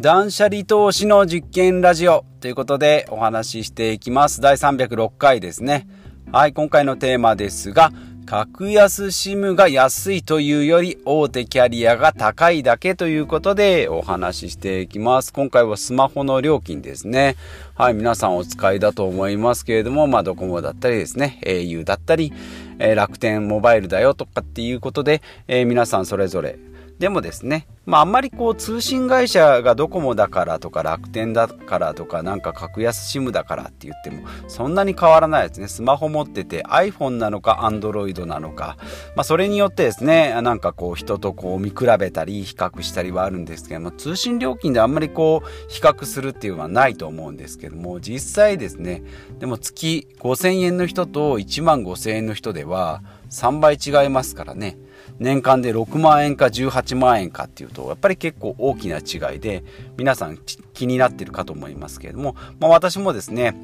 断捨離投資の実験ラジオということでお話ししていきます。第306回ですね。はい、今回のテーマですが、格安 SIM が安いというより大手キャリアが高いだけということでお話ししていきます。今回はスマホの料金ですね。はい、皆さんお使いだと思いますけれども、まあドコモだったりですね、au だったり、えー、楽天モバイルだよとかっていうことで、えー、皆さんそれぞれでもですね、まあ、あんまりこう通信会社がドコモだからとか楽天だからとかなんか格安 SIM だからって言ってもそんなに変わらないですね。スマホ持ってて iPhone なのか Android なのか、まあ、それによってですね、なんかこう人とこう見比べたり比較したりはあるんですけども通信料金であんまりこう比較するっていうのはないと思うんですけども実際ですね、でも月5000円の人と1万5000円の人では3倍違いますからね。年間で6万円か18万円かっていうとやっぱり結構大きな違いで皆さん気になってるかと思いますけれども、まあ、私もですね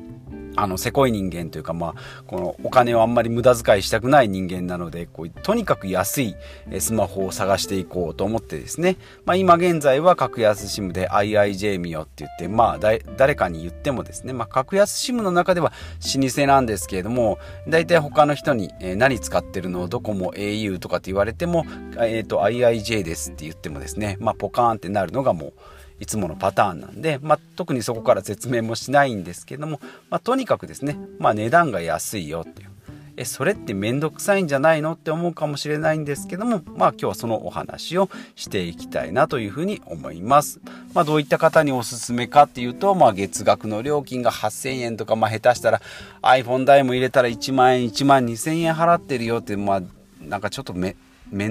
あの、せこい人間というか、まあ、このお金をあんまり無駄遣いしたくない人間なので、こう、とにかく安いスマホを探していこうと思ってですね、まあ、今現在は格安 SIM で IIJ 見よって言って、まあ、誰かに言ってもですね、まあ、格安 SIM の中では老舗なんですけれども、大体他の人に、えー、何使ってるのどこも au とかって言われても、えっ、ー、と、IIJ ですって言ってもですね、まあ、ポカーンってなるのがもう、いつものパターンなんで、まあ、特にそこから説明もしないんですけども、まあ、とにかくですね、まあ、値段が安いよっていうえそれって面倒くさいんじゃないのって思うかもしれないんですけどもまあ今日はそのお話をしていきたいなというふうに思います。まあどういった方におすすめかっていうとまあ月額の料金が8000円とかまあ下手したら iPhone 代も入れたら1万円1万2000円払ってるよってまあなんかちょっと面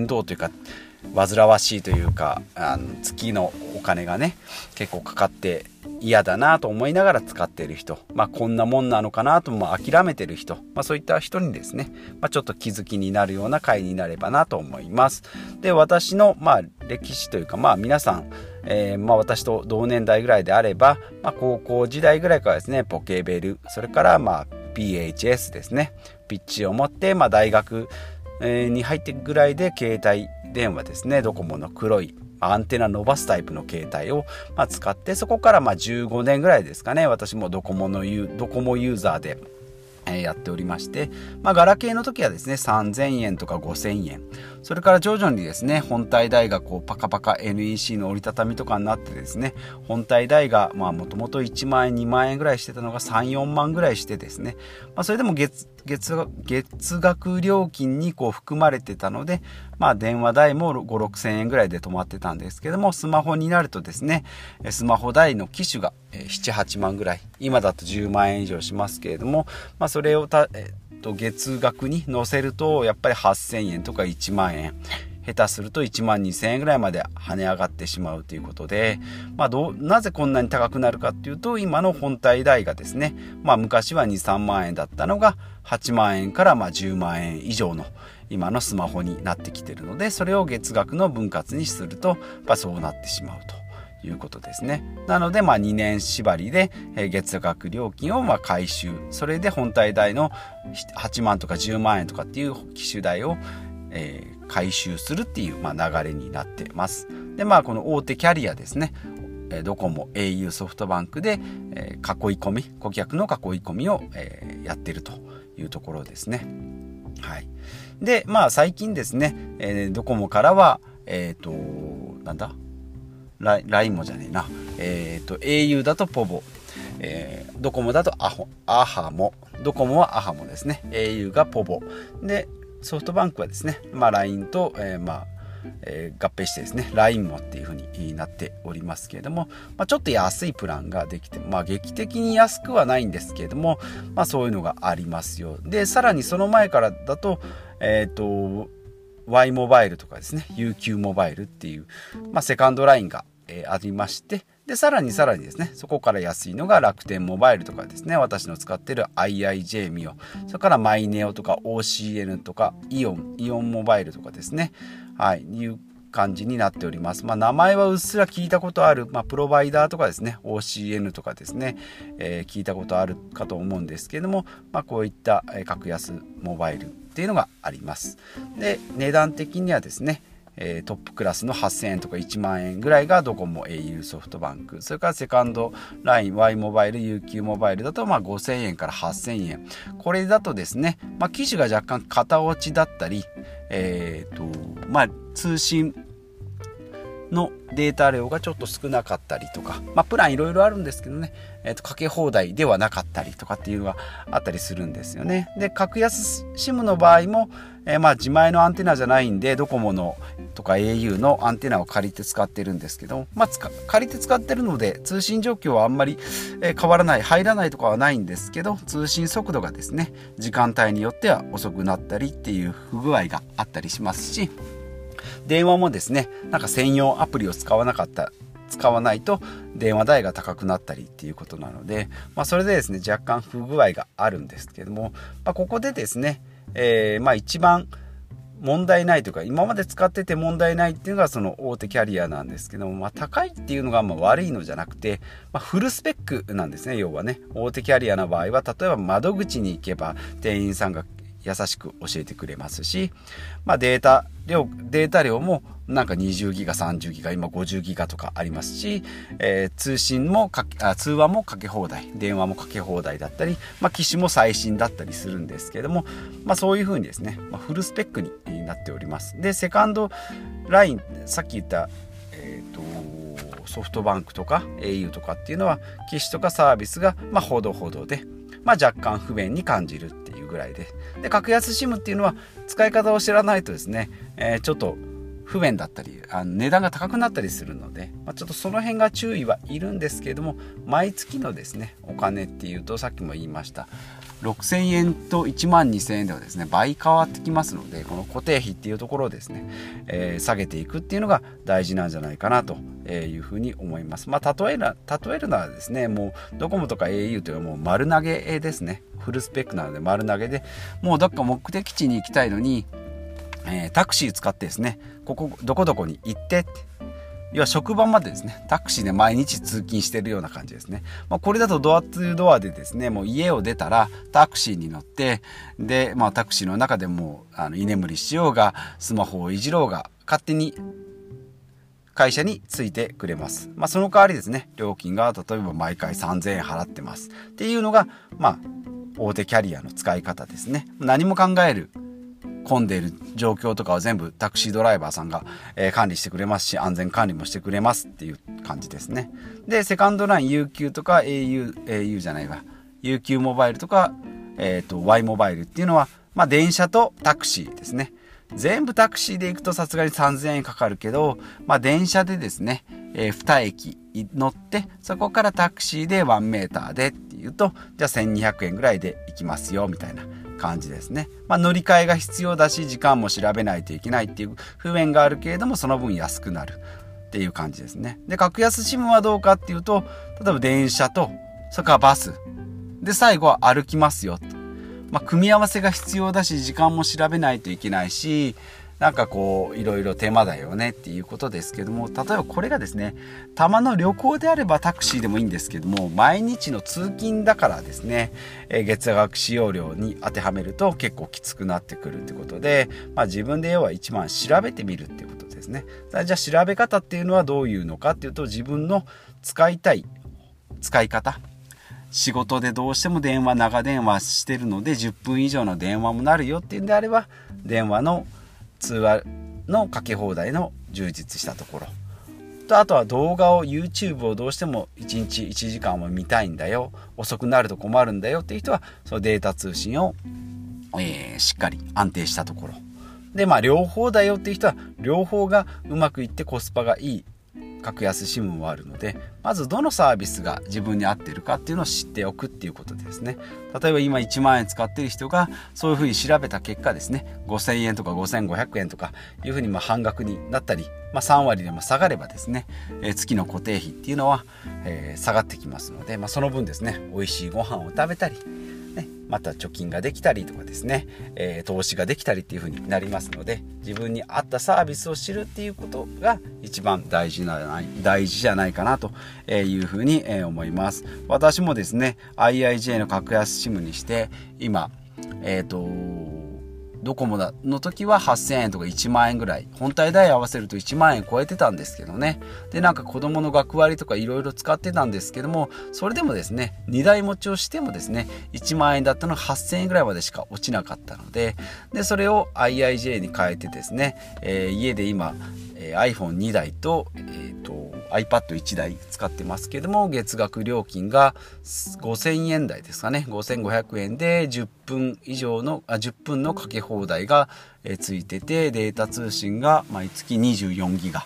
倒というか煩わしいというかあの月のお金がね結構かかって嫌だなと思いながら使っている人、まあ、こんなもんなのかなとも諦めてる人、まあ、そういった人にですね、まあ、ちょっと気づきになるような回になればなと思います。で私のまあ歴史というかまあ皆さんえー、まあ、私と同年代ぐらいであれば、まあ、高校時代ぐらいからですねポケベルそれからまあ PHS ですねピッチを持って、まあ、大学に入ってぐらいで携帯電話ですねドコモの黒いアンテナ伸ばすタイプの携帯を、ま使ってそこからま15年ぐらいですかね私もドコモのドコモユーザーでえやっておりまして、まあ、ガラケーの時はですね、3000円とか5000円。それから徐々にですね、本体代がこうパカパカ NEC の折りたたみとかになってですね、本体代がまあもともと1万円、2万円ぐらいしてたのが3、4万ぐらいしてですね、まあ、それでも月、月月額料金にこう含まれてたので、まあ、電話代も5、6000円ぐらいで止まってたんですけども、スマホになるとですね、スマホ代の機種が7、8万ぐらい、今だと10万円以上しますけれども、まあ、それをた、えっと、月額に乗せると、やっぱり8000円とか1万円。下手すると1万2000円ぐらいまで跳ね上がってしまうということで、まあ、どなぜこんなに高くなるかっていうと今の本体代がですね、まあ、昔は23万円だったのが8万円からま10万円以上の今のスマホになってきてるのでそれを月額の分割にすると、まあ、そうなってしまうと。いうことですね。なので、まあ、2年縛りで、月額料金をま回収。それで本体代の8万とか10万円とかっていう機種代を、えー、回収するっていう、まあ、流れになってます。で、まあ、この大手キャリアですね。ドコモ、au、ソフトバンクで、えー、囲い込み、顧客の囲い込みを、えー、やってるというところですね。はい。で、まあ、最近ですね、えー、ドコモからは、えっ、ー、と、なんだ？ララインもじゃねえな。えっ、ー、と、au だとポボ、えー、ドコモだとアホアハモ、ドコモはアハモですね。au がポボ。で、ソフトバンクはですね、まあ、LINE と、えー、まあ、えー、合併してですね LINE もっていう風になっておりますけれども、まあ、ちょっと安いプランができてまあ劇的に安くはないんですけれども、まあ、そういうのがありますよ。でさらにその前からだとえっ、ー、と Y モバイルとかですね UQ モバイルっていう、まあ、セカンドラインが、えー、ありましてで、さらにさらにですね、そこから安いのが楽天モバイルとかですね、私の使ってる IIJ ミオ、それからマイネオとか OCN とかイオン、イオンモバイルとかですね、はい、いう感じになっております。まあ、名前はうっすら聞いたことある、まあ、プロバイダーとかですね、OCN とかですね、えー、聞いたことあるかと思うんですけれども、まあ、こういった格安モバイルっていうのがあります。で、値段的にはですね、えー、トップクラスの8000円とか1万円ぐらいがドコモ au ソフトバンク。それからセカンドライン Y モバイル UQ モバイルだとまあ5000円から8000円。これだとですね、まあ、機種が若干型落ちだったり、えーとまあ、通信のデータ量がちょっと少なかったりとか、まあ、プランいろいろあるんですけどね、えー、とかけ放題ではなかったりとかっていうのがあったりするんですよね。で格安 SIM の場合も、えー、まあ自前のアンテナじゃないんでドコモのとか au のアンテナを借りて使ってるんですけど、まあ、借りて使ってるので通信状況はあんまり、え変わらない入らないとかはないんですけど通信速度がですね時間帯によっては遅くなったりっていう不具合があったりしますし電話もですねなんか専用アプリを使わなかった使わないと電話代が高くなったりっていうことなので、まあ、それでですね若干不具合があるんですけども、まあ、ここでですね、えー、まあ一番問題ないというか今まで使ってて問題ないっていうのがその大手キャリアなんですけども、まあ、高いっていうのがまあ悪いのじゃなくて、まあ、フルスペックなんですね要はね。大手キャリアの場合は例えば窓口に行けば店員さんが優しく教えてくれますし、まあ、データ量データ量もなんか20ギガ30ギガ今50ギガとかありますし、えー、通信もかあ通話もかけ放題電話もかけ放題だったり、まあ、機種も最新だったりするんですけども、まあ、そういうふうにですね、まあ、フルスペックになっております。でセカンドラインさっき言った、えーと、ソフトバンクとか au とかっていうのは機種とかサービスがまあほどほどで、まあ、若干不便に感じるぐらいで。で格安 SIM っていうのは使い方を知らないとですね、えー、ちょっと不便だったりあの値段が高くなったりするので、まあ、ちょっとその辺が注意はいるんですけれども毎月のですねお金っていうとさっきも言いました6000円と1万2000円ではですね倍変わってきますのでこの固定費っていうところをですね、えー、下げていくっていうのが大事なんじゃないかなというふうに思います。まあ、例えな例えるならですねもうドコモとか au というのはもう丸投げですねフルスペックなので丸投げでもうどっか目的地に行きたいのに、えー、タクシー使ってですねここどこどこに行ってって要は職場までですねタクシーで毎日通勤してるような感じですね、まあ、これだとドアツードアでですねもう家を出たらタクシーに乗ってで、まあ、タクシーの中でもあの居眠りしようがスマホをいじろうが勝手に会社についてくれます。まあ、その代わりですね、料金が例えば毎回3000円払ってます。っていうのが、まあ、大手キャリアの使い方ですね。何も考える混んでいる状況とかは全部タクシードライバーさんが、えー、管理してくれますし安全管理もしてくれますっていう感じですね。でセカンドライン UQ とか au, au じゃないわ。UQ モバイルとか、えーと、と Y モバイルっていうのは、まあ、電車とタクシーですね。全部タクシーで行くとさすがに3000円かかるけど、まあ、電車でですね、えー、2駅乗ってそこからタクシーで1メーターでっていうとじゃあ1200円ぐらいで行きますよみたいな。感じですね、まあ、乗り換えが必要だし時間も調べないといけないっていう不便があるけれどもその分安くなる。っていう感じですね。で格安 SIM はどうかっていうと例えば電車とそれからバス。で最後は歩きますよまあ、組み合わせが必要だし時間も調べないといけないしなんかこういろいろ手間だよねっていうことですけども例えばこれがですねたまの旅行であればタクシーでもいいんですけども毎日の通勤だからですね、え月額使用料に当てはめると結構きつくなってくるってことで、まあ、自分で要は一番調べてみるっていうことですね。じゃあ調べ方っていうのはどういうのかっていうと自分の使いたい使い方仕事でどうしても電話長電話してるので10分以上の電話もなるよっていうんであれば電話の通話のかけ放題の充実したところ。とあとは動画を YouTube をどうしても1日1時間は見たいんだよ。遅くなると困るんだよ。っていう人はそのデータ通信を、えー、しっかり安定したところ。でまあ両方だよっていう人は両方がうまくいってコスパがいい格安 SIM もあるのでまずどのサービスが自分に合ってるかっていうのを知っておくっていうことですね。例えば今1万円使ってる人がそういうふうに調べた結果ですね5000円とか5500円とかいうふうにま半額になったり、まあ、3割でも下がればですね、え、月の固定費っていうのは、え、下がってきますので、まあ、その分ですね美味しいご飯を食べたりまた貯金ができたりとかですね、えー、投資ができたりっていう風になりますので自分に合ったサービスを知るっていうことが一番大事な大事じゃないかなというふうに思います。私もですね IIJ の格安 SIM にして今えっ、ー、とドコモだの時は8000円とか1万円ぐらい本体代合わせると1万円超えてたんですけどね。でなんか子供の学割とかいろいろ使ってたんですけどもそれでもですね2台持ちをしてもですね1万円だったのが8000円ぐらいまでしか落ちなかったのででそれを IIJ に変えてですね、えー、家で今、えー、iPhone2 台と,、えーと iPad1 台使ってますけども月額料金が5000円台ですかね。5500円で10分以上のあ10分のかけ放題が、ついててデータ通信が毎月24ギガ。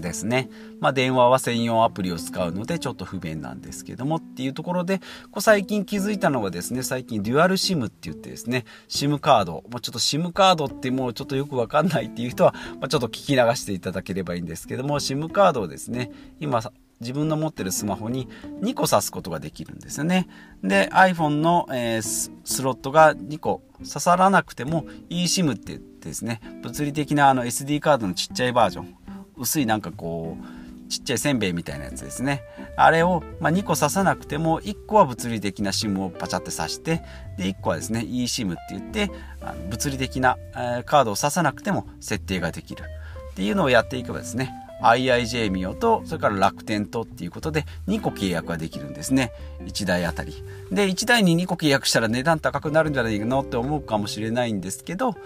ですね。まあ、電話は専用アプリを使うのでちょっと不便なんですけどもっていうところで、こう最近気づいたのがですね、最近デュアル SIM って言ってですね、SIM カード、もうちょっと SIM カードってもうちょっとよくわかんないっていう人は、まあ、ちょっと聞き流していただければいいんですけども、SIM カードをですね、今自分の持ってるスマホに2個挿すことができるんですよね。で、iPhone の、えー、スロットが2個刺さらなくても eSIM って言ってですね、物理的なあの SD カードのちっちゃいバージョン、薄いなんかこうちっちゃいせんべいみたいなやつですね。あれを、まあ、2個刺さなくても1個は物理的な SIM をパチャって刺してで1個はですね eSIM って言って物理的な、えカードを刺さなくても設定ができる。っていうのをやっていけばですね IIJ ミオとそれから楽天とっていうことで2個契約ができるんですね。1台あたり。で1台に2個契約したら値段高くなるんじゃないのって思うかもしれないんですけど、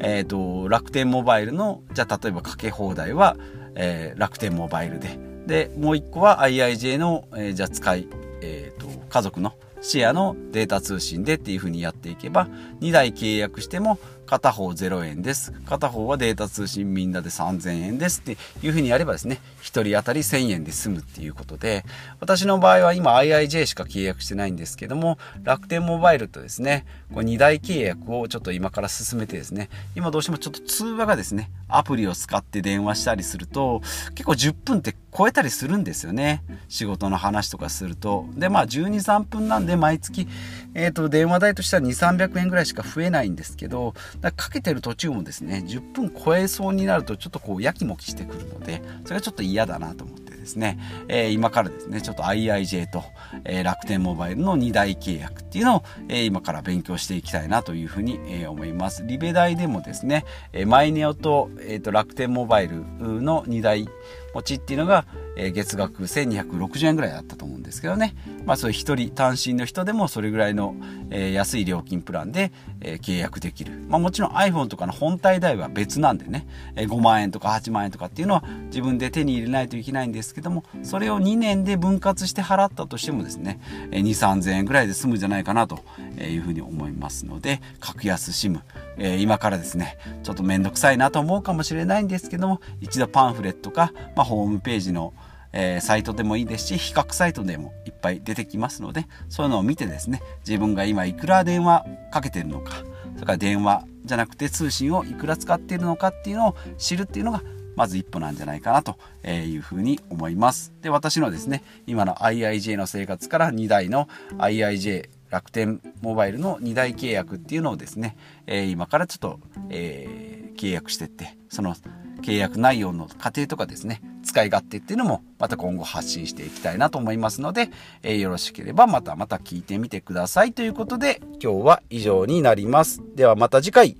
えーと、楽天モバイルのじゃあ例えばかけ放題は、えー、楽天モバイルででもう1個は IIJ の、えー、じゃあ使い、えーと家族のシェアのデータ通信でっていう風にやっていけば2台契約しても片方0円です。片方はデータ通信みんなで3000円ですっていう風にやればですね、1人当たり1000円で済むっていうことで、私の場合は今 IIJ しか契約してないんですけども、楽天モバイルとですね、これ2台契約をちょっと今から進めてですね、今どうしてもちょっと通話がですね、アプリを使って電話したりすると、結構10分って超えたりするんですよね。仕事の話とかすると。で、まあ12、3分なんで毎月、えっ、ー、と、電話代としては2、300円ぐらいしか増えないんですけど、だかけてる途中もですね、10分超えそうになるとちょっとこうやきもきしてくるので、それがちょっと嫌だなと思ってですね、えー、今からですね、ちょっと IIJ と、えー、楽天モバイルの2大契約っていうのを、えー、今から勉強していきたいなというふうに、え思います。リベ大でもですね、えマイネオと,、えーと楽天モバイルの2大持ちっていうのが、え月額1260円ぐらいだったと思うんですけどね。まあそういう一人単身の人でもそれぐらいの、え安い料金プランで、え契約できる。まあもちろん iPhone とかの本体代は別なんでね、え5万円とか8万円とかっていうのは自分で手に入れないといけないんですけども、それを2年で分割して払ったとしてもですね、2、3000円ぐらいで済むんじゃないかなというふうに思いますので、格安 SIM、え今からですね、ちょっとめんどくさいなと思うかもしれないんですけども、一度パンフレットか、まあ、ホームページのえー、サイトでもいいですし比較サイトでもいっぱい出てきますのでそういうのを見てですね自分が今いくら電話かけてるのかそれから電話じゃなくて通信をいくら使っているのかっていうのを知るっていうのがまず一歩なんじゃないかなというふうに思います。で、私のですね、今の IIJ の生活から2台の IIJ 楽天モバイルの2台契約っていうのをですね、え今からちょっと、えー、契約してって、その契約内容の過程とかですね、使い勝手っていうのもまた今後発信していきたいなと思いますので、えー、よろしければまたまた聞いてみてくださいということで今日は以上になります。ではまた次回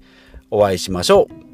お会いしましょう。